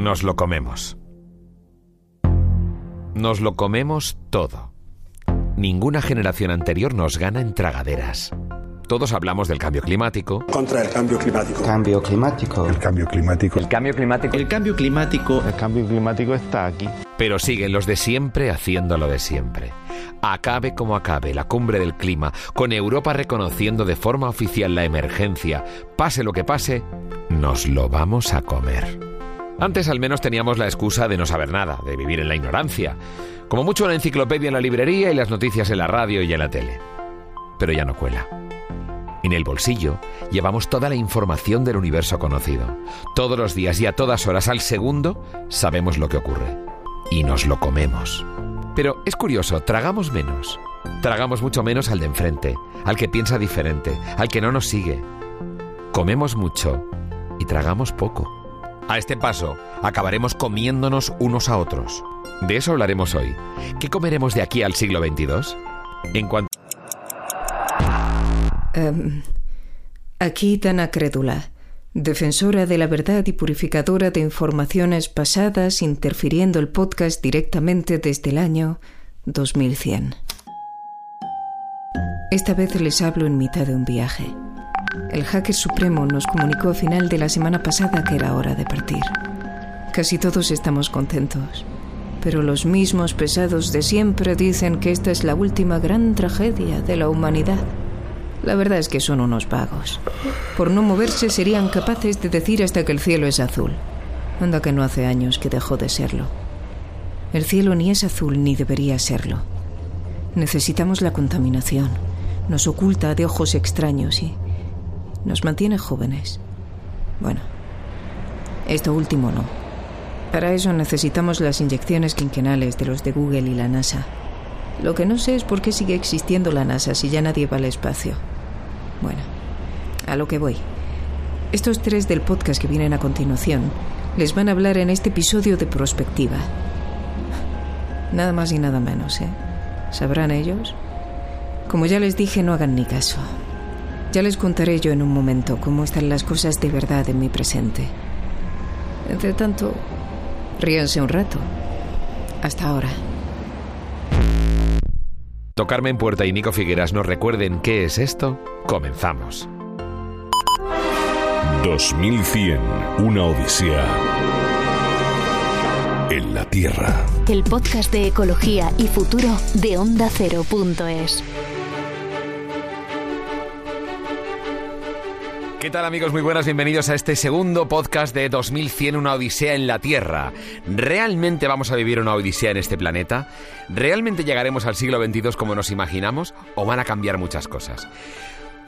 nos lo comemos. Nos lo comemos todo. Ninguna generación anterior nos gana en tragaderas. Todos hablamos del cambio climático, contra el cambio climático. Cambio climático. El cambio climático. El cambio climático. El cambio climático. El cambio climático está aquí. pero siguen los de siempre haciendo lo de siempre. Acabe como acabe la cumbre del clima, con Europa reconociendo de forma oficial la emergencia, pase lo que pase, nos lo vamos a comer. Antes al menos teníamos la excusa de no saber nada, de vivir en la ignorancia. Como mucho la enciclopedia en la librería y las noticias en la radio y en la tele. Pero ya no cuela. En el bolsillo llevamos toda la información del universo conocido. Todos los días y a todas horas al segundo sabemos lo que ocurre. Y nos lo comemos. Pero es curioso, tragamos menos. Tragamos mucho menos al de enfrente, al que piensa diferente, al que no nos sigue. Comemos mucho y tragamos poco. A este paso, acabaremos comiéndonos unos a otros. De eso hablaremos hoy. ¿Qué comeremos de aquí al siglo XXII? En cuanto Em, aquí Dana Crédula, defensora de la verdad y purificadora de informaciones pasadas, interfiriendo el podcast directamente desde el año 2100. Esta vez les hablo en mitad de un viaje. El hacker supremo nos comunicó a final de la semana pasada que era hora de partir. Casi todos estamos contentos, pero los mismos pesados de siempre dicen que esta es la última gran tragedia de la humanidad. La verdad es que son unos vagos. Por no moverse serían capaces de decir hasta que el cielo es azul. Anda que no hace años que dejó de serlo. El cielo ni es azul ni debería serlo. Necesitamos la contaminación. Nos oculta de ojos extraños y nos mantiene jóvenes. Bueno, esto último no. Para eso necesitamos las inyecciones quinquenales de los de Google y la NASA. Lo que no sé es por qué sigue existiendo la NASA si ya nadie va al espacio. Bueno, a lo que voy. Estos tres del podcast que vienen a continuación les van a hablar en este episodio de prospectiva. Nada más y nada menos, ¿eh? ¿Sabrán ellos? Como ya les dije, no hagan ni caso. Ya les contaré yo en un momento cómo están las cosas de verdad en mi presente. Entre tanto, ríanse un rato. Hasta ahora. Carmen Puerta y Nico Figueras nos recuerden qué es esto, comenzamos. 2100, una odisea en la Tierra. El podcast de ecología y futuro de Onda ¿Qué tal amigos? Muy buenas, bienvenidos a este segundo podcast de 2100, una odisea en la Tierra. ¿Realmente vamos a vivir una odisea en este planeta? ¿Realmente llegaremos al siglo XXII como nos imaginamos? ¿O van a cambiar muchas cosas?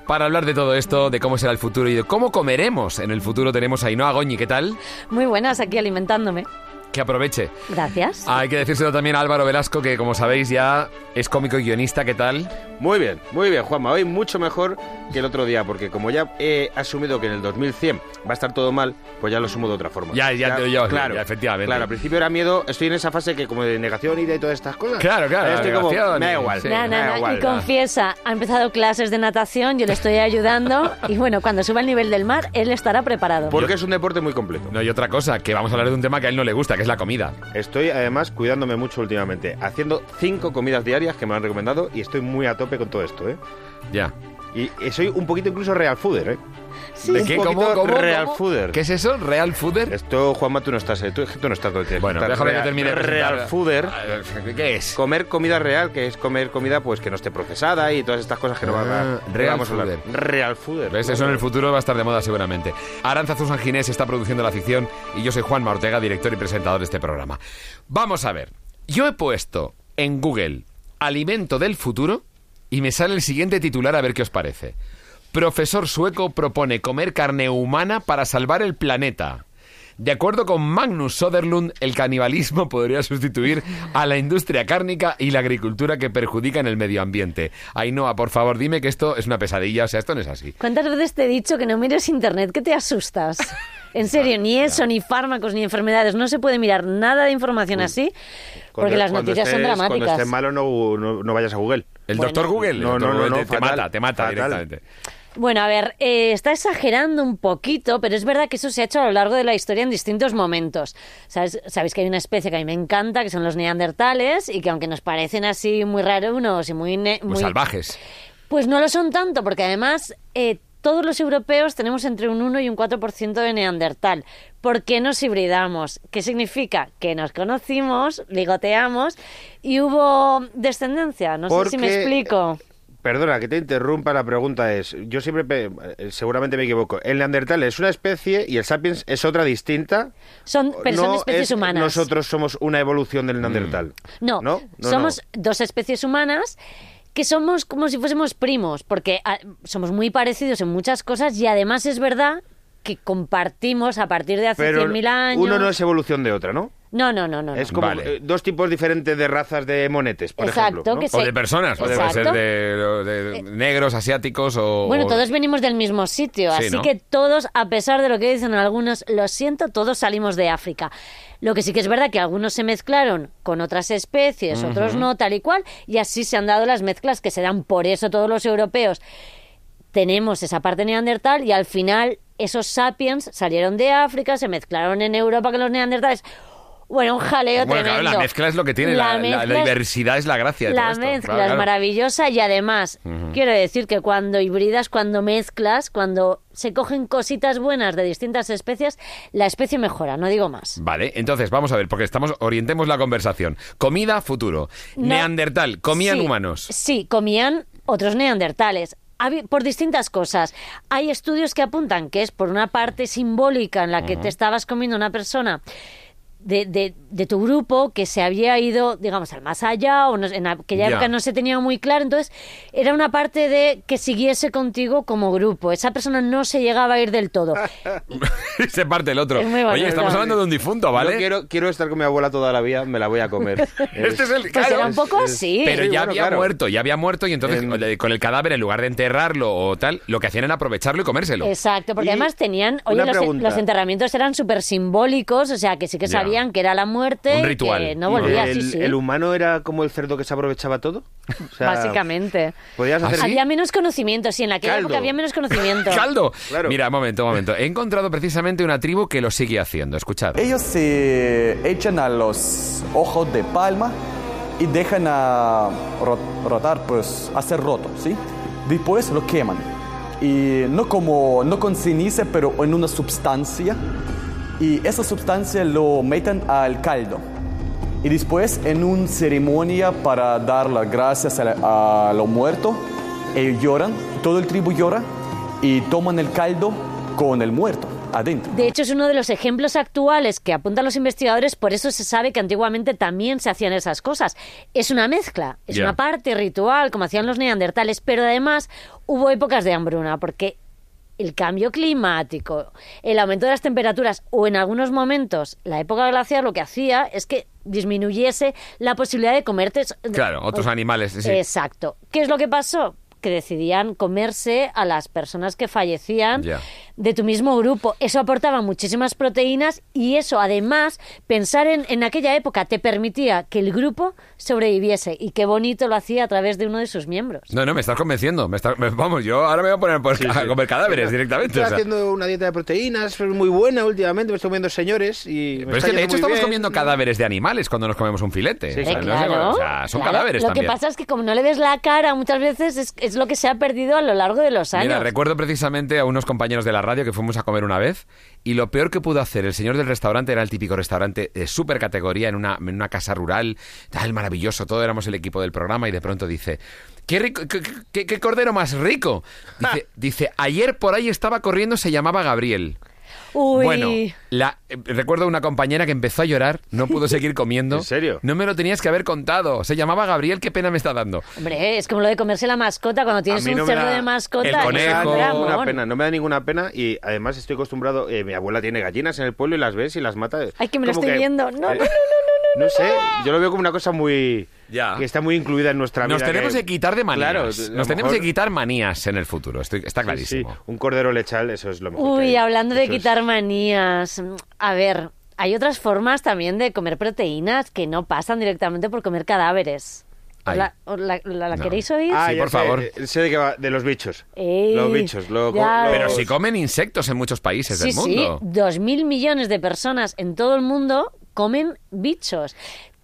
Para hablar de todo esto, de cómo será el futuro y de cómo comeremos en el futuro, tenemos a Ainhoa Goñi. ¿Qué tal? Muy buenas, aquí alimentándome. Que aproveche. Gracias. Hay que decírselo también a Álvaro Velasco, que como sabéis ya es cómico y guionista. ¿Qué tal? Muy bien, muy bien, Juanma. Hoy mucho mejor que el otro día, porque como ya he asumido que en el 2100 va a estar todo mal, pues ya lo asumo de otra forma. Ya, ya, ya, ya claro, ya, efectivamente. Claro, al principio era miedo, estoy en esa fase que como de negación y de todas estas cosas. Claro, claro. Estoy como, me da igual. Sí. No, no, me da no, igual, y confiesa, ha empezado clases de natación, yo le estoy ayudando y bueno, cuando suba el nivel del mar, él estará preparado. Porque es un deporte muy completo. No, y otra cosa, que vamos a hablar de un tema que a él no le gusta, que es la comida. Estoy además cuidándome mucho últimamente, haciendo cinco comidas diarias que me han recomendado y estoy muy a tope con todo esto, ¿eh? Ya. Y soy un poquito incluso real fooder, ¿eh? Sí. ¿De qué? ¿Cómo? ¿Cómo? real ¿Cómo? fooder. ¿Qué es eso? ¿Real fooder? Esto, Juanma, tú no estás, ¿eh? Tú, tú no estás. Bueno, déjame que real- termine de presentar. Real fooder. ¿Qué es? Comer comida real, que es comer comida pues que no esté procesada y todas estas cosas que no van Ah, a real vamos a hablar. fooder. Real fooder. ¿Ves? Eso en el futuro va a estar de moda seguramente. Aranza Susan Ginés está produciendo la ficción y yo soy Juan Ortega, director y presentador de este programa. Vamos a ver. Yo he puesto en Google alimento del futuro y me sale el siguiente titular a ver qué os parece. Profesor sueco propone comer carne humana para salvar el planeta. De acuerdo con Magnus Soderlund, el canibalismo podría sustituir a la industria cárnica y la agricultura que perjudican el medio ambiente. Ainhoa, por favor, dime que esto es una pesadilla, o sea, esto no es así. ¿Cuántas veces te he dicho que no mires internet, que te asustas? En serio, ni eso, ni fármacos, ni enfermedades. No se puede mirar nada de información así, porque Cuando- las cuando noticias son estés- Cuando dramáticas. estés malo no, no, no vayas a Google. El Bueno. doctor Google, No, doctor no, no, Google no, te, te fatal, mata, te mata fatal. directamente. Bueno, a ver, eh, está exagerando un poquito, pero es verdad que eso se ha hecho a lo largo de la historia en distintos momentos. ¿Sabes? Sabéis que hay una especie que a mí me encanta, que son los neandertales, y que aunque nos parecen así muy raros y Muy salvajes. Pues no lo son tanto, porque además eh, todos los europeos tenemos entre un 1 y un 4% de neandertal. ¿Por qué nos hibridamos? ¿Qué significa? Que nos conocimos, ligoteamos y hubo descendencia. No sé si me explico. Perdona, que te interrumpa, la pregunta es, yo siempre, eh, seguramente me equivoco, el neandertal es una especie y el sapiens es otra distinta. Son, pero son especies es- humanas. Nosotros somos una evolución del neandertal. No, no, no, somos no. dos especies humanas que somos como si fuésemos primos, porque ah, somos muy parecidos en muchas cosas y además es verdad que compartimos a partir de hace Pero 100.000 años. uno no es evolución de otra, ¿no? No, no, no, no. no. Es como Vale. eh, dos tipos diferentes de razas de monetes, por Exacto, ejemplo. ¿no? que O de personas, puede ser de, de negros, asiáticos o... Bueno, o- todos venimos del mismo sitio, Sí, así ¿no? que todos, a pesar de lo que dicen algunos, lo siento, todos salimos de África. Lo que sí que es verdad que algunos se mezclaron con otras especies, otros no, tal y cual, y así se han dado las mezclas que se dan. Por eso todos los europeos tenemos esa parte neandertal y al final esos sapiens salieron de África, se mezclaron en Europa con los neandertales. Bueno, un jaleo Bueno, tremendo. claro, la mezcla es lo que tiene, la, diversidad es la gracia de todo la esto. mezcla Claro, es claro. maravillosa y además quiero decir que cuando hibridas, cuando mezclas, cuando se cogen cositas buenas de distintas especies, la especie mejora, no digo más. Vale, entonces vamos a ver, porque estamos orientemos la conversación. Comida, futuro. No. Neandertal, comían Sí, humanos. Sí, comían otros neandertales. Por distintas cosas. Hay estudios que apuntan que es por una parte simbólica en la que te estabas comiendo una persona de, de- de tu grupo que se había ido, digamos, al más allá, o no- en aquella Ya. época no se tenía muy claro. Entonces, era una parte de que siguiese contigo como grupo. Esa persona no se llegaba a ir del todo. Se parte el otro. Es muy Oye, estamos hablando de un difunto, ¿vale? Yo quiero, quiero estar con mi abuela toda la vida, me la voy a comer. Este es el Pues claro, era un poco así. Pero Sí, ya bueno, había claro. muerto, ya había muerto y entonces En- con el cadáver, en lugar de enterrarlo o tal, lo que hacían era aprovecharlo y comérselo. Exacto, porque Y además tenían, oye, los, los enterramientos eran súper simbólicos, o sea, que sí que Ya. Sabían que era la muerte, Un ritual. que no volvía, el, sí, sí. el humano era como el cerdo que se aprovechaba todo? O sea, Básicamente. Podías hacer ¿Ah, sí? Había menos conocimiento, sí, en aquella Caldo. época había menos conocimiento. ¡Caldo! Claro. Mira, un momento, un momento. He encontrado precisamente una tribu que lo sigue haciendo. Escuchad. Ellos se echan a los ojos de palma y dejan a ro- rotar, pues hacer roto, ¿sí? Después lo queman. Y no, como, no con ceniza, pero en una sustancia. Y esa sustancia lo meten al caldo. Y después en una ceremonia para dar las gracias a, la- a lo muerto, ellos lloran, todo el tribu llora y toman el caldo con el muerto adentro. De hecho, es uno de los ejemplos actuales que apuntan los investigadores, por eso se sabe que antiguamente también se hacían esas cosas. Es una mezcla, es una parte ritual, como hacían los neandertales, pero además hubo épocas de hambruna, porque el cambio climático, el aumento de las temperaturas o en algunos momentos la época glacial lo que hacía es que disminuyese la posibilidad de comerte... Claro, otros animales. sí. Exacto. ¿Qué es lo que pasó? Que decidían comerse a las personas que fallecían. De tu mismo grupo. Eso aportaba muchísimas proteínas y eso, además, pensar en, en aquella época te permitía que el grupo sobreviviese. Y qué bonito lo hacía a través de uno de sus miembros. No, no, me estás convenciendo. Me estás- me- vamos, yo ahora me voy a poner por- Sí, a sí. comer cadáveres directamente. Estoy o sea. haciendo una dieta de proteínas muy buena últimamente, me estoy comiendo señores y... me Pero es que de hecho estamos bien. comiendo cadáveres de animales cuando nos comemos un filete. Sí, O sea, sí. no sé, claro, o sea, son claro. cadáveres Lo también. que pasa es que como no le ves la cara muchas veces es, es lo que se ha perdido a lo largo de los años. Mira, recuerdo precisamente a unos compañeros de la radio que fuimos a comer una vez y lo peor que pudo hacer el señor del restaurante era el típico restaurante de super categoría en una, en una casa rural, tal, maravilloso, todo éramos el equipo del programa y de pronto dice, ¿qué, rico, qué, qué- qué cordero más rico? Dice, dice, ayer por ahí estaba corriendo, se llamaba Gabriel. Uy. Bueno, la, eh, recuerdo una compañera que empezó a llorar, no pudo seguir comiendo. ¿En serio? No me lo tenías que haber contado. Se llamaba Gabriel, qué pena me está dando. Hombre, es como lo de comerse la mascota cuando tienes un cerdo da- de mascota. El conejo. No me da pena, no me da ninguna pena y además estoy acostumbrado, eh, mi abuela tiene gallinas en el pueblo y las ves y las mata. Ay, que me lo estoy viendo. No, no, no, no, No sé, yo lo veo como una cosa muy... Ya. Que está muy incluida en nuestra Nos vida. tenemos que quitar de manías. Claro, Nos tenemos que quitar manías en el futuro. Estoy- está clarísimo. sí, un cordero lechal, eso es lo mejor. que Uy, hay. hablando de Eso es- quitar manías. A ver, hay otras formas también de comer proteínas que no pasan directamente por comer cadáveres. ¿La, os la, la- la No. queréis oír? Ah, Sí, por sé, favor. eh, Sé de qué va, de los bichos. Ey, los bichos. lo- ya. lo- Pero si comen insectos en muchos países Sí, del mundo. sí, dos mil millones de personas en todo el mundo comen bichos.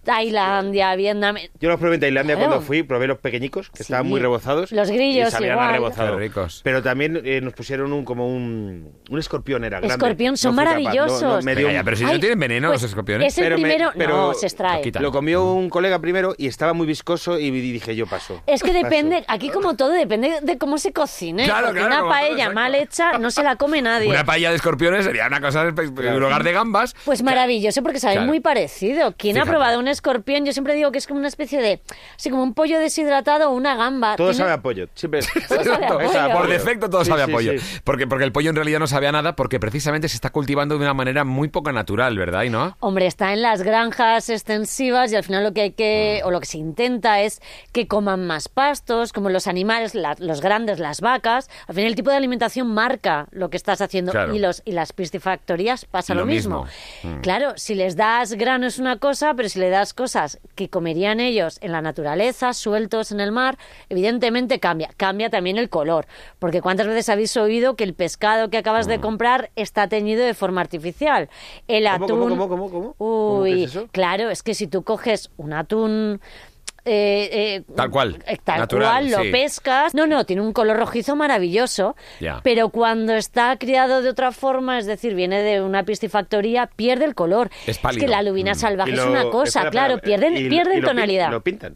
Tailandia, Vietnam. Yo los probé en Tailandia Claro. cuando fui, probé los pequeñicos, que Sí. estaban muy rebozados. Los grillos y sabían igual. a rebozado. Qué ricos. Pero también eh, nos pusieron un como un, un escorpión, era grande. Escorpión, son No maravillosos. no- no, me dio Venga, ya, un- pero si Ay, no tienen veneno pues, los escorpiones. Es el Pero me- primero. pero- no, se extrae. Lo comió un colega primero y estaba muy viscoso y dije yo paso. Es que paso. depende, aquí como todo, depende de cómo se cocine. Claro, claro, una todo, paella mal hecha no se la come nadie. Una paella de escorpiones sería una cosa en lugar de gambas. Pues maravilloso, porque sabe Claro. muy parecido. Quien ha probado un escorpión, yo siempre digo que es como una especie de. Así como un pollo deshidratado o una gamba. Todo Tiene- sabe a pollo. Siempre. Todo sabe a Todo pollo. sabe a Por defecto todo Sí, sabe sí, a pollo. sí. Porque, porque el pollo en realidad no sabe a nada porque precisamente se está cultivando de una manera muy poco natural, ¿verdad? ¿Y no? Hombre, está en las granjas extensivas y al final lo que hay Mm. que, o lo que se intenta es que coman más pastos, como los animales, la- los grandes, las vacas. Al final el tipo de alimentación marca lo que estás haciendo Claro. y los y las piscifactorías pasa Lo lo, mismo. mismo. Mm. Claro, si les das grano es una cosa, pero si le das cosas que comerían ellos en la naturaleza, sueltos en el mar, evidentemente cambia. Cambia también el color, porque cuántas veces habéis oído que el pescado que acabas Mm. de comprar está teñido de forma artificial. El ¿Cómo, atún cómo, cómo, cómo, cómo? ¿Cómo que Uy, es eso? claro, es que si tú coges un atún... eh, eh, Tal cual, tal natural, cual, lo sí. pescas. No, no, tiene un color rojizo maravilloso. Pero cuando está criado de otra forma, es decir, viene de una piscifactoría, pierde el color. Es pálido. que la lubina Mm. salvaje es una cosa, espera, claro, pierden, y pierden y lo pin- tonalidad. Lo pintan.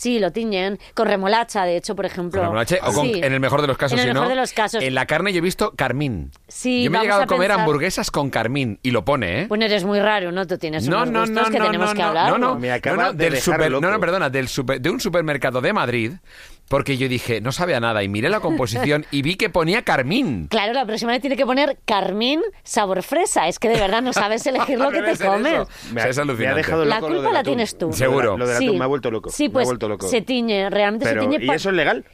Sí, lo tiñen con remolacha, de hecho, por ejemplo. Con remolacha, o con- Sí. en el mejor de los casos, En el si no, mejor de los casos. En la carne yo he visto carmín. Sí, yo me he llegado a, comer pensar- hamburguesas con carmín y lo pone, ¿eh? Bueno, eres muy raro, ¿no? Tú tienes no, unos no, gustos no, que no, tenemos no, que no, hablar. no, no, Me acaba no, no, de del super- loco. no, no, perdona, del super- de un supermercado de Madrid, porque yo dije, no sabe a nada, y miré la composición y vi que ponía carmín. Claro, la próxima vez tiene que poner carmín sabor fresa. Es que de verdad no sabes elegir lo que te comes. Me O sea, ha, es me ha dejado La loco lo culpa la tienes tú. Lo de- Seguro. Lo del atún me ha vuelto loco. Sí, me ha pues vuelto loco. se tiñe, realmente Pero, se tiñe. ¿y eso es legal?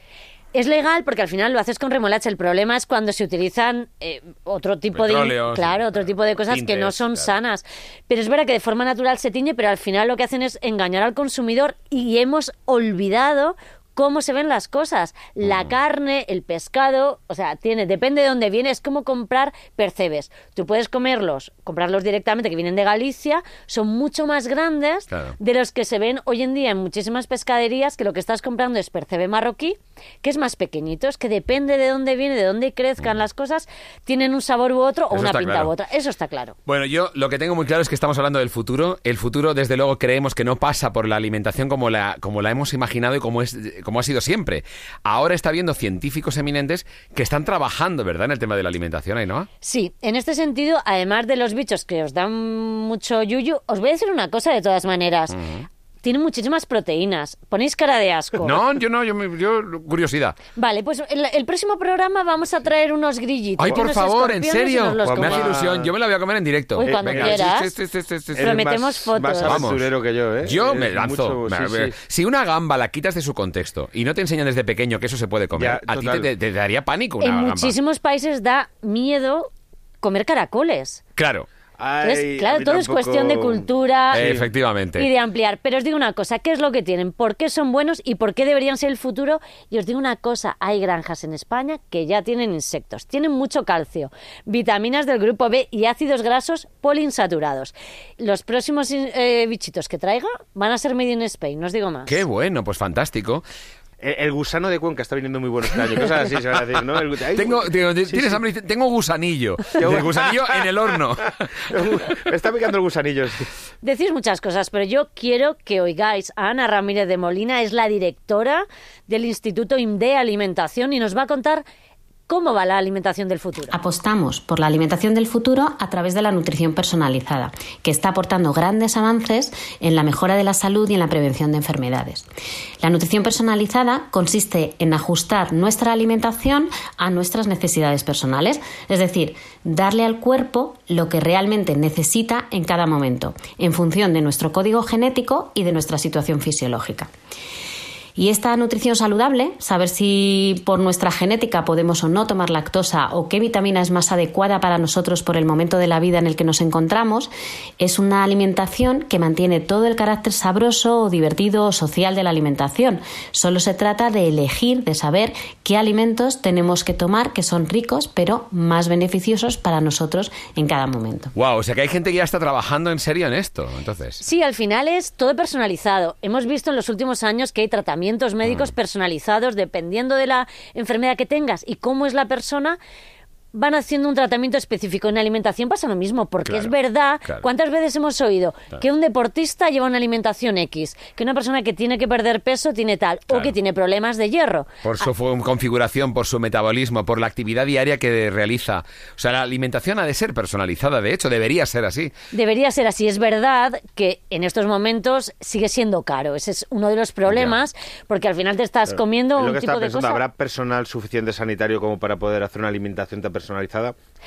Es legal porque al final lo haces con remolacha. El problema es cuando se utilizan eh, otro tipo Petróleo, de claro, sí, otro tipo de cosas que no son claro. sanas. Pero es verdad que de forma natural se tiñe, pero al final lo que hacen es engañar al consumidor y hemos olvidado cómo se ven las cosas. La Mm. carne, el pescado, o sea, tiene, depende de dónde viene, es como comprar percebes. Tú puedes comerlos, comprarlos directamente, que vienen de Galicia, son mucho más grandes Claro. de los que se ven hoy en día en muchísimas pescaderías, que lo que estás comprando es percebe marroquí, que es más pequeñito, es que depende de dónde viene, de dónde crezcan las cosas, tienen un sabor u otro o Mm. Eso una pinta claro. u otra. Eso está claro. Bueno, yo lo que tengo muy claro es que estamos hablando del futuro. El futuro, desde luego, creemos que no pasa por la alimentación como la, como la hemos imaginado y como, es, como ha sido siempre. Ahora está habiendo científicos eminentes que están trabajando, ¿verdad?, en el tema de la alimentación, ¿no? Sí, en este sentido, además de los bichos que os dan mucho yuyu, os voy a decir una cosa de todas maneras. Tienen muchísimas proteínas. Ponéis cara de asco. No, yo no, yo, me- yo curiosidad. Vale, pues el, el próximo programa vamos a traer unos grillitos. Ay, por favor, ¿en serio? Pues me hace ilusión. Yo me la voy a comer en directo. Uy, cuando venga, quieras. sí, sí, sí, Prometemos más- fotos. Más Vamos. aventurero que yo, ¿eh? Yo me lanzo. mucho- Me- sí, me- sí. Si una gamba la quitas de su contexto y no te enseñan desde pequeño que eso se puede comer, Ya, a ti te, te daría pánico una En gamba. muchísimos países da miedo comer caracoles. Claro, Ay, claro, todo es cuestión de cultura Eh, efectivamente. y de ampliar. Pero os digo una cosa, ¿qué es lo que tienen? ¿Por qué son buenos y por qué deberían ser el futuro? Y os digo una cosa, hay granjas en España que ya tienen insectos, tienen mucho calcio, vitaminas del grupo B y ácidos grasos poliinsaturados. Los próximos eh, bichitos que traiga van a ser made in Spain, no os digo más. Qué bueno, pues fantástico. El, el gusano de Cuenca está viniendo muy bueno este año. Cosas así se van a decir, ¿no? El- ay, Tengo, digo, sí, ¿Tienes sí. hambre? Dice, Tengo gusanillo. El gusanillo en el horno. Me está picando el gusanillo. sí. Decís muchas cosas, pero yo quiero que oigáis a Ana Ramírez de Molina, es la directora del Instituto IMDE Alimentación y nos va a contar cómo va la alimentación del futuro. Apostamos por la alimentación del futuro a través de la nutrición personalizada, que está aportando grandes avances en la mejora de la salud y en la prevención de enfermedades. La nutrición personalizada consiste en ajustar nuestra alimentación a nuestras necesidades personales, es decir, darle al cuerpo lo que realmente necesita en cada momento, en función de nuestro código genético y de nuestra situación fisiológica. Y esta nutrición saludable, saber si por nuestra genética podemos o no tomar lactosa o qué vitamina es más adecuada para nosotros por el momento de la vida en el que nos encontramos, es una alimentación que mantiene todo el carácter sabroso o divertido o social de la alimentación. Solo se trata de elegir, de saber qué alimentos tenemos que tomar que son ricos pero más beneficiosos para nosotros en cada momento. Wow, o sea que hay gente que ya está trabajando en serio en esto, entonces. Sí, al final es todo personalizado. Hemos visto en los últimos años que hay tratamientos médicos Mm. personalizados dependiendo de la enfermedad que tengas y cómo es la persona. Van haciendo un tratamiento específico. En alimentación pasa lo mismo, porque Claro, es verdad. claro. ¿Cuántas veces hemos oído que un deportista lleva una alimentación X? Que una persona que tiene que perder peso tiene tal, o Claro. que tiene problemas de hierro. Por su fu- configuración, por su metabolismo, por la actividad diaria que realiza. O sea, la alimentación ha de ser personalizada, de hecho, debería ser así. Debería ser así. Es verdad que en estos momentos sigue siendo caro. Ese es uno de los problemas, porque al final te estás comiendo Es lo un que tipo de pensando, cosa. ¿habrá personal suficiente sanitario como para poder hacer una alimentación tan personalizada?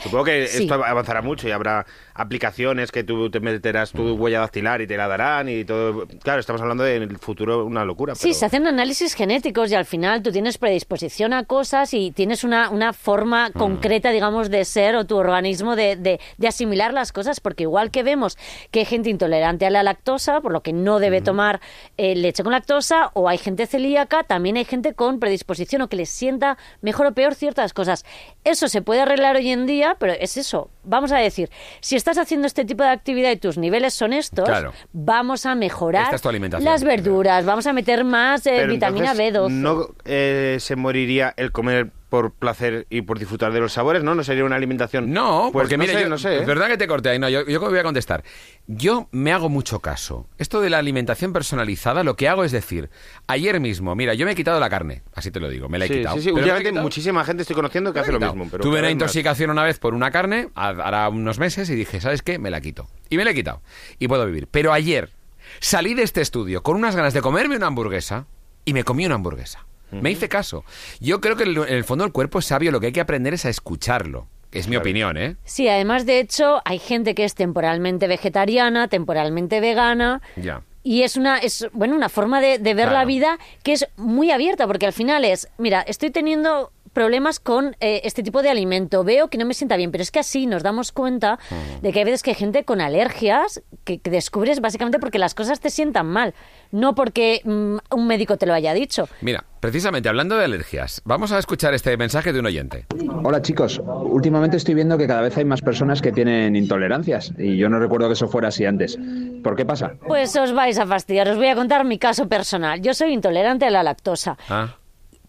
Supongo que Sí. esto avanzará mucho y habrá aplicaciones que tú te meterás tu huella dactilar y te la darán y todo. Claro, estamos hablando de en el futuro una locura. Sí, pero- se hacen análisis genéticos y al final tú tienes predisposición a cosas y tienes una, una forma concreta, digamos, de ser o tu organismo de, de- de asimilar las cosas, porque igual que vemos que hay gente intolerante a la lactosa, por lo que no debe tomar eh, leche con lactosa, o hay gente celíaca, también hay gente con predisposición o que les sienta mejor o peor ciertas cosas. Eso se puede arreglar hoy en día, pero es eso. Vamos a decir, si estás haciendo este tipo de actividad y tus niveles son estos, Claro. vamos a mejorar Esta es tu alimentación. las verduras, vamos a meter más eh, Pero vitamina entonces, B12. ¿No eh, se moriría el comer por placer y por disfrutar de los sabores, no? ¿No sería una alimentación? No, Pues porque no mira, sé, yo- no sé. ¿eh? es verdad que te corté ahí, no, yo, yo voy a contestar. Yo me hago mucho caso. Esto de la alimentación personalizada, lo que hago es decir, ayer mismo, mira, yo me he quitado la carne, así te lo digo, me la he Sí, quitado. sí, sí. Últimamente muchísima gente estoy conociendo que Me hace lo mismo. Pero Tuve una más. intoxicación una vez por una carne, ha- hará unos meses, y dije, ¿sabes qué? Me la quito. Y me la he quitado. Y puedo vivir. Pero ayer salí de este estudio con unas ganas de comerme una hamburguesa y me comí una hamburguesa. Me hice caso. Yo creo que en el fondo el cuerpo es sabio, lo que hay que aprender es a escucharlo. Es mi opinión, ¿eh? Sí, además de hecho hay gente que es temporalmente vegetariana, temporalmente vegana. Ya. Y es una, es, bueno, una forma de, de ver Claro. la vida que es muy abierta, porque al final es, mira, estoy teniendo problemas con eh, este tipo de alimento, veo que no me sienta bien, pero es que así nos damos cuenta de que hay veces que hay gente con alergias que, que descubres básicamente porque las cosas te sientan mal, no porque mm, un médico te lo haya dicho. Mira, precisamente hablando de alergias, vamos a escuchar este mensaje de un oyente. Hola chicos, últimamente estoy viendo que cada vez hay más personas que tienen intolerancias y yo no recuerdo que eso fuera así antes. ¿Por qué pasa? Pues os vais a fastidiar, os voy a contar mi caso personal. Yo soy intolerante a la lactosa. Ah,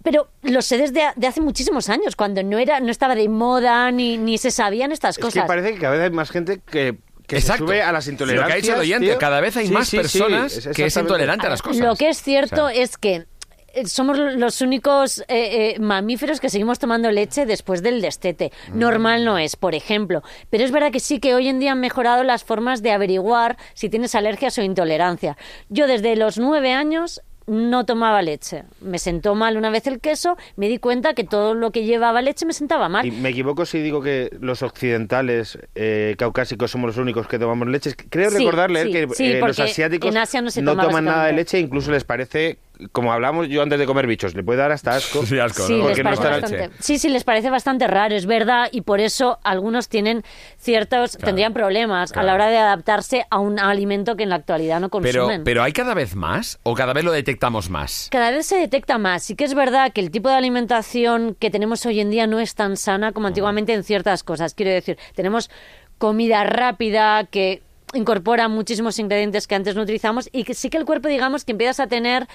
Pero lo sé desde de hace muchísimos años, cuando no era, no estaba de moda ni, ni se sabían estas Es cosas. que parece que cada vez hay más gente que, que se sube a las Lo intolerancias. que ha dicho el oyente, tío. cada vez hay Sí, más sí, sí, personas es que es intolerante a las cosas. Lo que es cierto O sea, es que eh, somos los únicos eh, eh, mamíferos que seguimos tomando leche después del destete. Mm. Normal no es, por ejemplo. Pero es verdad que sí que hoy en día han mejorado las formas de averiguar si tienes alergias o intolerancia. Yo desde los nueve años no tomaba leche. Me sentó mal una vez el queso, me di cuenta que todo lo que llevaba leche me sentaba mal. Y me equivoco si digo que los occidentales eh, caucásicos somos los únicos que tomamos leche. Creo Sí, recordar leer sí, que sí, eh, los asiáticos no toma toman nada de leche, incluso les parece, como hablamos yo antes de comer bichos, le puede dar hasta asco. Sí, asco, Sí, ¿no? Porque está bastante, sí, sí, les parece bastante raro, es verdad, y por eso algunos tienen ciertos, tendrían problemas claro. a la hora de adaptarse a un alimento que en la actualidad no Pero, consumen. pero hay cada vez más o cada vez lo detectamos más. Cada vez se detecta más. Sí que es verdad que el tipo de alimentación que tenemos hoy en día no es tan sana como antiguamente en ciertas cosas. Quiero decir, tenemos comida rápida que incorpora muchísimos ingredientes que antes no utilizamos y que sí que el cuerpo, digamos, que empiezas a tener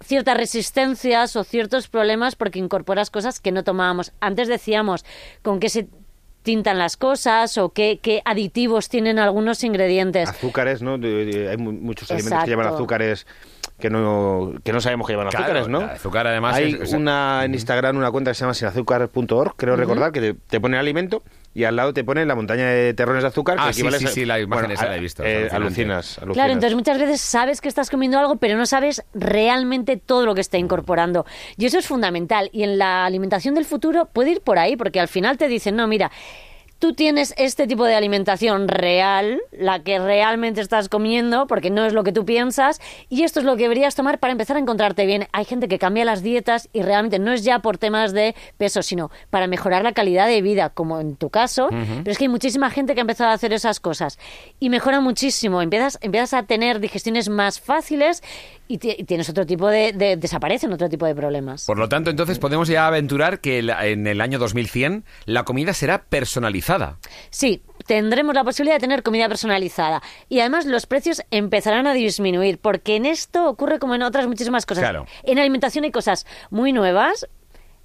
ciertas resistencias o ciertos problemas porque incorporas cosas que no tomábamos. Antes decíamos con qué se tintan las cosas o qué, qué aditivos tienen algunos ingredientes. Azúcares, ¿no? Hay mu- muchos alimentos que llevan azúcares que no, que no sabemos que llevan Claro, azúcares, ¿no? azúcar además Hay es- es- una en Instagram una cuenta que se llama sinazúcar.org, creo recordar, que te, te pone el alimento y al lado te pone la montaña de terrones de azúcar. Ah, que sí, equivale sí, a- sí, la imagen bueno, esa la he visto, eh, alucinas, alucinas. Claro, entonces muchas veces sabes que estás comiendo algo, pero no sabes realmente todo lo que está incorporando. Y eso es fundamental. Y en la alimentación del futuro puede ir por ahí, porque al final te dicen, no, mira, tú tienes este tipo de alimentación real, la que realmente estás comiendo, porque no es lo que tú piensas, y esto es lo que deberías tomar para empezar a encontrarte bien. Hay gente que cambia las dietas y realmente no es ya por temas de peso, sino para mejorar la calidad de vida, como en tu caso, pero es que hay muchísima gente que ha empezado a hacer esas cosas y mejora muchísimo. Empiezas, empiezas a tener digestiones más fáciles y, ti- y tienes otro tipo de, de- desaparecen otro tipo de problemas. Por lo tanto, entonces podemos ya aventurar que la- en el año 2100 la comida será personalizada. Sí, tendremos la posibilidad de tener comida personalizada. Y además los precios empezarán a disminuir, porque en esto ocurre como en otras muchísimas cosas. Claro. En alimentación hay cosas muy nuevas,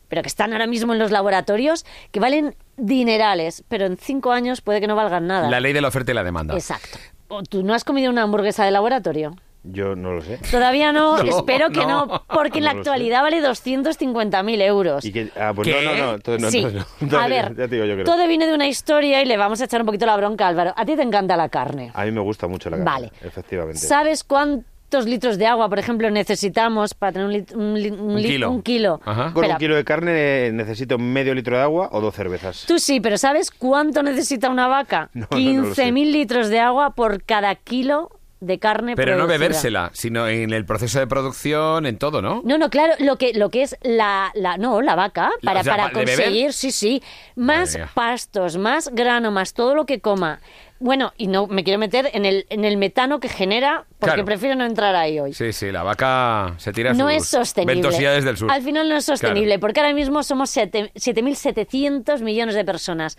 pero que están ahora mismo en los laboratorios, que valen dinerales, pero en cinco años puede que no valgan nada. La ley de la oferta y la demanda. Exacto. ¿O ¿Tú no has comido una hamburguesa de laboratorio? Yo no lo sé. Todavía no, No, espero que no. no, porque en la lo sé. actualidad vale 250.000 euros. Y que, ah, pues ¿Qué? no, no, no. Entonces sí, entonces a Ya- ver, ya te digo yo que no. todo viene de una historia y le vamos a echar un poquito la bronca a Álvaro. A ti te encanta la carne. A mí me gusta mucho la carne. Vale. Efectivamente. ¿Sabes cuántos litros de agua, por ejemplo, necesitamos para tener un, lit- un li- un Un li- kilo. un kilo? Ajá. Con un kilo de carne necesito medio litro de agua o dos cervezas. Tú sí, pero ¿sabes cuánto necesita una vaca? No, no, no lo sé. 15.000 litros de agua por cada kilo de carne Pero no bebérsela, sino en el proceso de producción, en todo, ¿no? No, no, claro, lo que, lo que es la, la no, la vaca, para, o sea, para conseguir, sí, sí, más pastos, más grano, más todo lo que coma. Bueno, y no me quiero meter en el, en el metano que genera, porque Claro. prefiero no entrar ahí hoy. Sí, sí, la vaca se tira a no sus es sostenible. ventosidades del sur. Al final no es sostenible, Claro. porque ahora mismo somos siete- 7.700 millones de personas.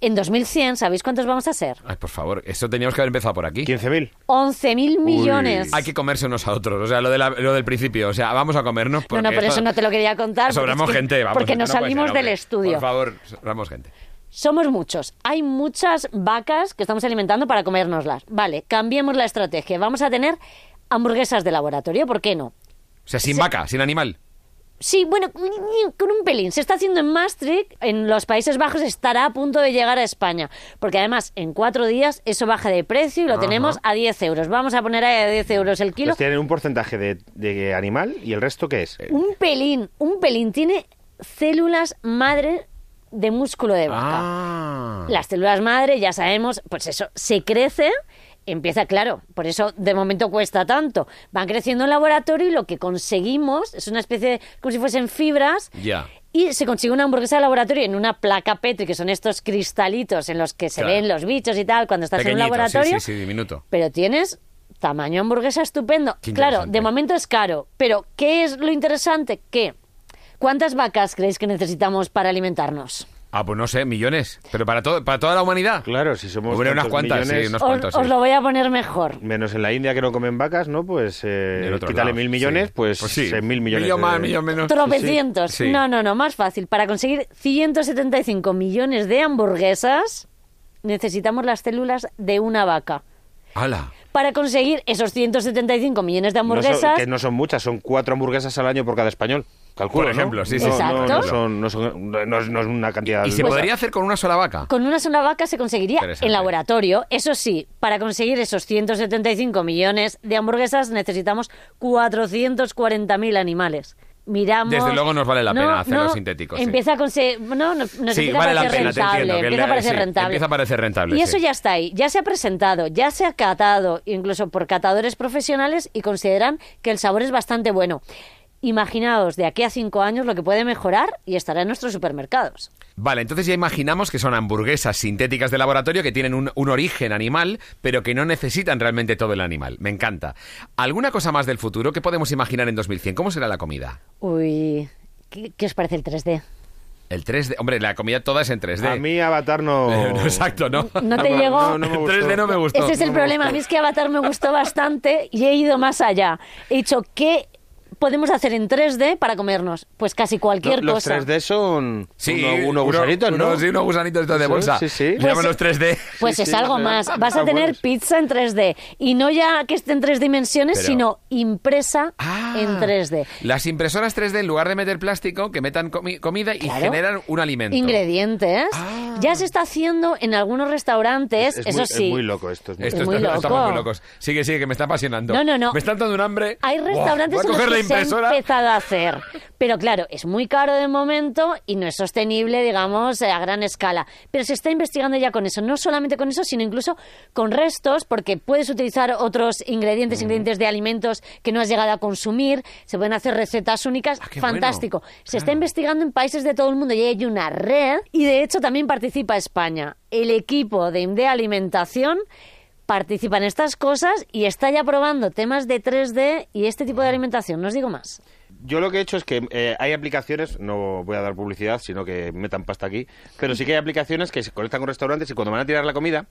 En 2100, ¿sabéis cuántos vamos a ser? Ay, por favor, eso teníamos que haber empezado por aquí. 15.000. 11.000 millones. Hay que comerse unos a otros, o sea, lo, de la- lo del principio, o sea, vamos a comernos No, porque no, por esto- eso no te lo quería contar. Sobramos es que- gente, vamos. Porque nos no salimos ser, del estudio. Por favor, sobramos gente. Somos muchos. Hay muchas vacas que estamos alimentando para comérnoslas. Vale, cambiemos la estrategia. Vamos a tener hamburguesas de laboratorio, ¿por qué no? O sea, sin Se- vaca, sin animal. Sí, bueno, con un pelín. Se está haciendo en Maastricht, en los Países Bajos, estará a punto de llegar a España. Porque además, en cuatro días, eso baja de precio y lo Ajá. tenemos a 10 euros. Vamos a poner ahí a 10 euros el kilo. Pues tienen un porcentaje de, de animal y el resto ¿qué es? Un pelín, un pelín. Tiene células madre de músculo de vaca. Ah. Las células madre, ya sabemos, pues eso, se crece, empieza, claro, por eso de momento cuesta tanto. Van creciendo en laboratorio y lo que conseguimos es una especie de, como si fuesen fibras. Ya. Y se consigue una hamburguesa de laboratorio en una placa Petri, que son estos cristalitos en los que se Claro. ven los bichos y tal cuando estás en un laboratorio. Sí, sí, sí, diminuto. Pero tienes tamaño hamburguesa estupendo. Claro, de momento es caro. Pero, ¿qué es lo interesante? Que, ¿cuántas vacas creéis que necesitamos para alimentarnos? Ah, pues no sé, millones. Pero para, todo, para toda la humanidad. Claro, si somos Hombre, unas cuantas, millones, sí, unos Os, cuantos. os sí. lo voy a poner mejor. menos en la India que no comen vacas, ¿no? Pues eh, quítale lado, mil millones, sí. pues, sí. seis mil millones. Millón de- más, millón menos. Tropecientos. Sí. No, no, no, más fácil. Para conseguir 175 millones de hamburguesas, necesitamos las células de una vaca. ¡Hala! Para conseguir esos 175 millones de No son- hamburguesas, que no son muchas, son cuatro hamburguesas al año por cada español. Calculo, Por ejemplo, ¿no? sí, sí, No, son- no son- no es, no es una cantidad... ¿Y se Pues- podría hacer con una sola vaca? con una sola vaca se conseguiría en laboratorio. Eso sí, para conseguir esos 175 millones de hamburguesas necesitamos 440.000 animales. Miramos... Desde luego nos vale la pena hacerlos sintéticos, sí. Empieza a conseguir... No, no, nos Sí, empieza vale a parecer rentable. entiendo, empieza a parecer sí, rentable. empieza a parecer rentable, Y eso ya está ahí. Ya se ha presentado, ya se ha catado, incluso por catadores profesionales, y consideran que el sabor es bastante bueno. Imaginaos de aquí a cinco años lo que puede mejorar y estará en nuestros supermercados. Vale, entonces ya imaginamos que son hamburguesas sintéticas de laboratorio que tienen un, un origen animal, pero que no necesitan realmente todo el animal. Me encanta. ¿Alguna cosa más del futuro? ¿Qué podemos imaginar en 2100? ¿Cómo será la comida? Uy, ¿qué, qué os parece el 3D? El 3D. Hombre, la comida toda es en 3D. A mí Avatar no... No, exacto, ¿no? ¿No te me- llegó? no, no me El gustó. 3D no me gustó. Ese es el no problema. A mí es que Avatar me gustó bastante y he ido más allá. He dicho, ¿qué podemos hacer en 3D para comernos? Pues casi cualquier No, los cosa. 3D son Sí, uno, unos gusanitos, ¿no? uno- sí, unos gusanitos de bolsa. sí, sí. Pues- los 3D. Pues Sí, es sí, algo sí. más. Vas a tener buenos. pizza en 3D. Y no ya que esté en tres dimensiones, Pero- sino impresa Ah. en 3D. Las impresoras 3D, en lugar de meter plástico, que metan comi- comida y Claro. generan un alimento. Ingredientes. Ah. Ya se está haciendo en algunos restaurantes, Es eso muy, sí. es muy loco esto. Es muy Esto Es muy está- loco. estamos muy locos. Sigue, sigue, que me está apasionando. No, no, no. Me está dando un hambre. Hay restaurantes voy a en coger los la se ha empezado a hacer. Pero claro, es muy caro de momento y no es sostenible, digamos, a gran escala. Pero se está investigando ya con eso. No solamente con eso, sino incluso con restos, porque puedes utilizar otros ingredientes, ingredientes de alimentos que no has llegado a consumir. Se pueden hacer recetas únicas. Ah, Fantástico. bueno. Se está investigando en países de todo el mundo y hay una red. Y de hecho también participa España. El equipo de IMDE Alimentación participa en estas cosas y está ya probando temas de 3D y este tipo de alimentación. No os digo más. Yo lo que he hecho es que eh, hay aplicaciones, no voy a dar publicidad, sino que metan pasta aquí, pero sí que hay aplicaciones que se conectan con restaurantes y cuando van a tirar la comida,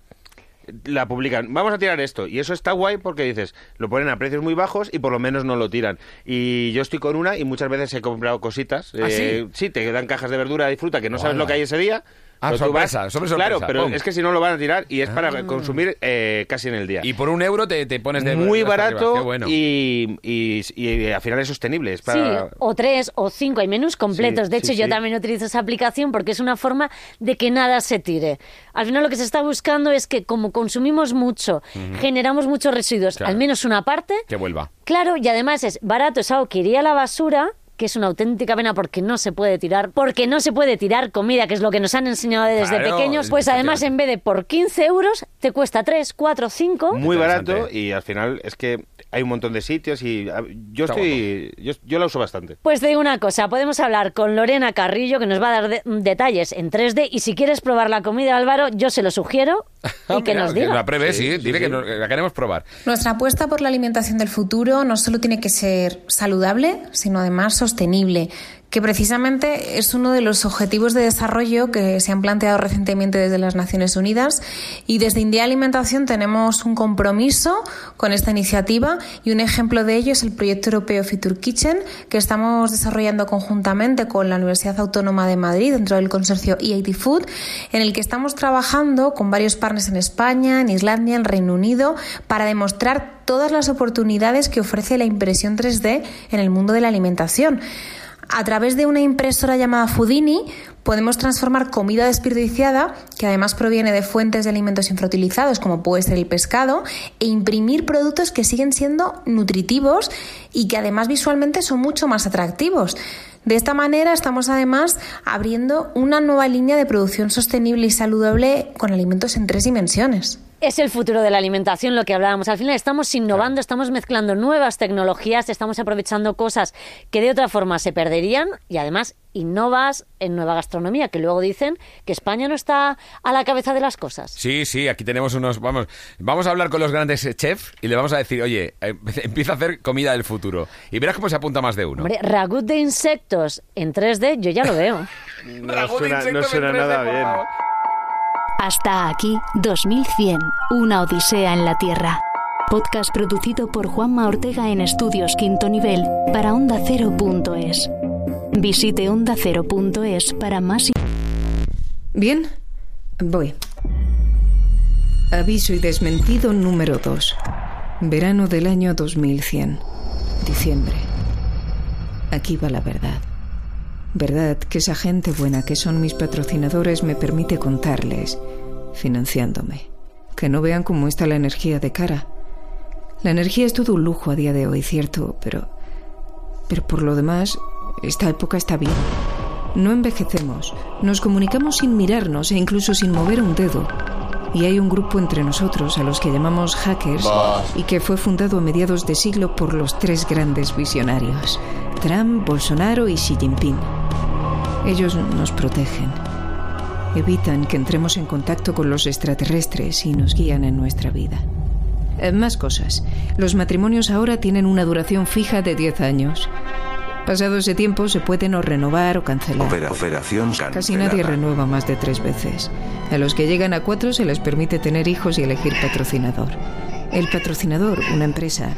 la publican, vamos a tirar esto. Y eso está guay porque dices, lo ponen a precios muy bajos y por lo menos no lo tiran. Y yo estoy con una y muchas veces he comprado cositas. ¿Ah, eh, sí? te dan cajas de verdura y fruta que no sabes lo que hay ese día. Ah, pero tú sorpresa, vas- sobre sorpresa, Claro, pero pum. es que si no lo van a tirar y es para consumir eh, casi en el día. Y por un euro te, te pones de muy barato bueno. y, y, y al final es sostenible. Es Sí, para... o tres o cinco, hay menús completos. Sí, de hecho, sí, yo sí. también utilizo esa aplicación porque es una forma de que nada se tire. Al final lo que se está buscando es que como consumimos mucho, generamos muchos residuos, Claro. al menos una parte, Que vuelva. Claro, y además es barato, es algo que iría a la basura, que es una auténtica pena porque no se puede tirar, porque no se puede tirar comida, que es lo que nos han enseñado desde Claro, pequeños, pues además en vez de por 15 euros, te cuesta 3, 4, 5. muy barato y al final es que hay un montón de sitios y a- yo estoy yo, yo la uso bastante. Pues te digo una cosa, podemos hablar con Lorena Carrillo, que nos va a dar de- detalles en 3D, y si quieres probar la comida, Álvaro, yo se lo sugiero y que Mira, nos diga. la pruebe, sí, Sí, sí, dile sí. que no- que la queremos probar. Nuestra apuesta por la alimentación del futuro no solo tiene que ser saludable, sino además sostenible, que precisamente es uno de los objetivos de desarrollo que se han planteado recientemente desde las Naciones Unidas y desde India Alimentación tenemos un compromiso con esta iniciativa y un ejemplo de ello es el proyecto europeo Future Kitchen que estamos desarrollando conjuntamente con la Universidad Autónoma de Madrid dentro del consorcio EIT Food en el que estamos trabajando con varios partners en España, en Islandia, en Reino Unido para demostrar todas las oportunidades que ofrece la impresión 3D en el mundo de la alimentación. A través de una impresora llamada Foodini podemos transformar comida desperdiciada, que además proviene de fuentes de alimentos infrautilizados, como puede ser el pescado, e imprimir productos que siguen siendo nutritivos y que además visualmente son mucho más atractivos. De esta manera estamos además abriendo una nueva línea de producción sostenible y saludable con alimentos en tres dimensiones. Es el futuro de la alimentación lo que hablábamos. Al final estamos innovando, estamos mezclando nuevas tecnologías, estamos aprovechando cosas que de otra forma se perderían y además innovas en nueva gastronomía, que luego dicen que España no está a la cabeza de las cosas. Sí, sí, aquí tenemos unos. Vamos, vamos a hablar con los grandes eh, chefs y le vamos a decir, oye, eh, empieza a hacer comida del futuro. Y verás cómo se apunta más de uno. Hombre, ragut de insectos en 3D, yo ya lo veo. No Ragú de suena, no insectos suena en 3D, nada bien. Hasta aquí 2100, una odisea en la Tierra. Podcast producido por Juanma Ortega en Estudios Quinto Nivel para OndaCero.es. Visite OndaCero.es para más Bien, voy. Aviso y desmentido número 2. Verano del año 2100. Diciembre. Aquí va la verdad. Verdad que esa gente buena que son mis patrocinadores me permite contarles, financiándome. Que no vean cómo está la energía de cara. La energía es todo un lujo a día de hoy, cierto, pero... Pero por lo demás, esta época está bien. No envejecemos, nos comunicamos sin mirarnos e incluso sin mover un dedo. Y hay un grupo entre nosotros a los que llamamos hackers y que fue fundado a mediados de siglo por los tres grandes visionarios, Trump, Bolsonaro y Xi Jinping. Ellos nos protegen, evitan que entremos en contacto con los extraterrestres y nos guían en nuestra vida. Eh, Más cosas. Los matrimonios ahora tienen una duración fija de 10 años. Pasado ese tiempo se pueden o renovar o cancelar. Operación Casi nadie renueva más de tres veces. A los que llegan a cuatro se les permite tener hijos y elegir patrocinador. El patrocinador, una empresa,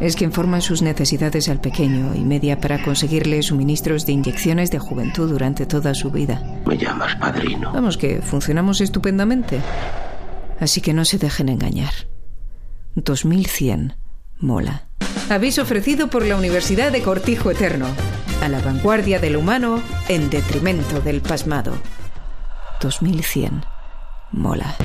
es quien forma sus necesidades al pequeño y media para conseguirle suministros de inyecciones de juventud durante toda su vida. Me llamas padrino. Vamos, que funcionamos estupendamente. Así que no se dejen engañar. 2100 mola. Aviso ofrecido por la Universidad de Cortijo Eterno. A la vanguardia del humano en detrimento del pasmado. 2100. Mola.